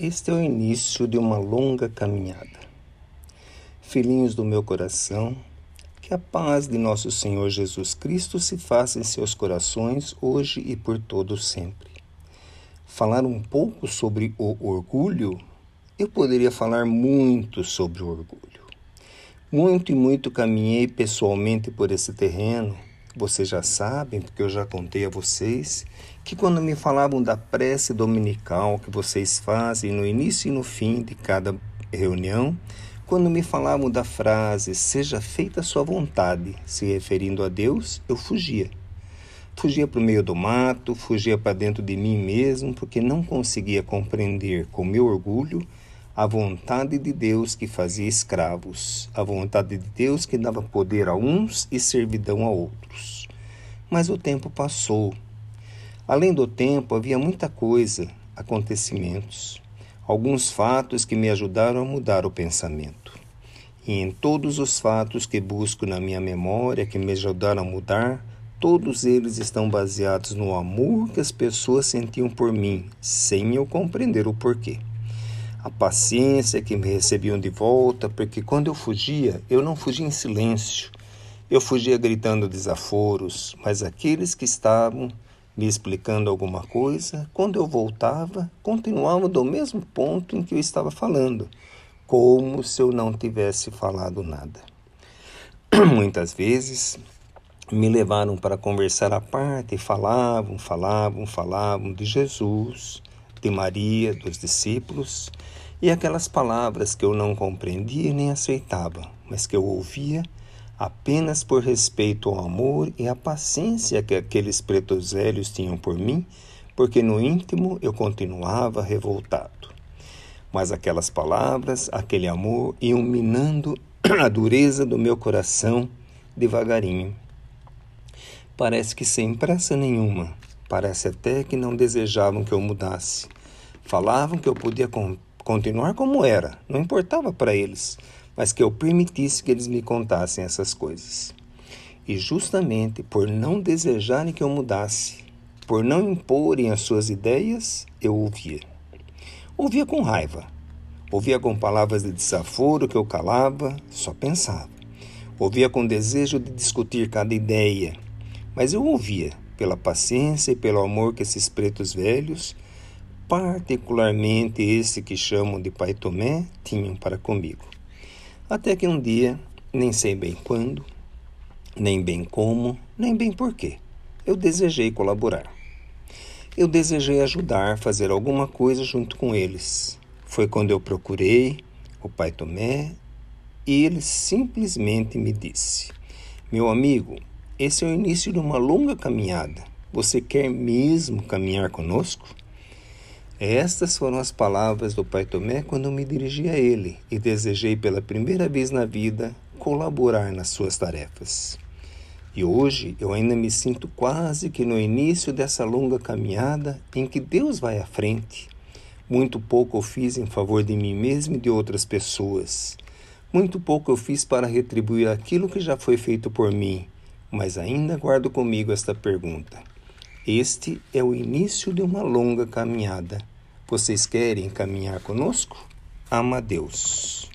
Este é o início de uma longa caminhada. Filhinhos do meu coração, que a paz de nosso Senhor Jesus Cristo se faça em seus corações hoje e por todo sempre. Falar um pouco sobre o orgulho, eu poderia falar muito sobre o orgulho. Muito e muito caminhei pessoalmente por esse terreno vocês já sabem, porque eu já contei a vocês, que quando me falavam da prece dominical que vocês fazem no início e no fim de cada reunião, quando me falavam da frase seja feita a sua vontade, se referindo a Deus, eu fugia. Fugia para o meio do mato, fugia para dentro de mim mesmo, porque não conseguia compreender com meu orgulho a vontade de Deus que fazia escravos, a vontade de Deus que dava poder a uns e servidão a outros. Mas o tempo passou. Além do tempo, havia muita coisa, acontecimentos, alguns fatos que me ajudaram a mudar o pensamento. E em todos os fatos que busco na minha memória, que me ajudaram a mudar, todos eles estão baseados no amor que as pessoas sentiam por mim, sem eu compreender o porquê a paciência que me recebiam de volta, porque quando eu fugia, eu não fugia em silêncio. Eu fugia gritando desaforos, mas aqueles que estavam me explicando alguma coisa, quando eu voltava, continuavam do mesmo ponto em que eu estava falando, como se eu não tivesse falado nada. Muitas vezes me levaram para conversar à parte e falavam, falavam, falavam de Jesus, de Maria, dos discípulos, e aquelas palavras que eu não compreendia nem aceitava, mas que eu ouvia apenas por respeito ao amor e à paciência que aqueles pretos velhos tinham por mim, porque no íntimo eu continuava revoltado. Mas aquelas palavras, aquele amor iam minando a dureza do meu coração devagarinho. Parece que sem pressa nenhuma, parece até que não desejavam que eu mudasse. Falavam que eu podia continuar como era, não importava para eles, mas que eu permitisse que eles me contassem essas coisas. E justamente por não desejarem que eu mudasse, por não imporem as suas ideias, eu ouvia. Ouvia com raiva, ouvia com palavras de desaforo que eu calava, só pensava. Ouvia com desejo de discutir cada ideia, mas eu ouvia pela paciência e pelo amor que esses pretos velhos particularmente esse que chamam de Pai Tomé, tinham para comigo. Até que um dia, nem sei bem quando, nem bem como, nem bem porquê, eu desejei colaborar. Eu desejei ajudar, fazer alguma coisa junto com eles. Foi quando eu procurei o Pai Tomé e ele simplesmente me disse: Meu amigo, esse é o início de uma longa caminhada. Você quer mesmo caminhar conosco? Estas foram as palavras do Pai Tomé quando me dirigi a ele e desejei pela primeira vez na vida colaborar nas suas tarefas. E hoje eu ainda me sinto quase que no início dessa longa caminhada em que Deus vai à frente. Muito pouco eu fiz em favor de mim mesmo e de outras pessoas. Muito pouco eu fiz para retribuir aquilo que já foi feito por mim, mas ainda guardo comigo esta pergunta: este é o início de uma longa caminhada. Vocês querem caminhar conosco? Ama Deus.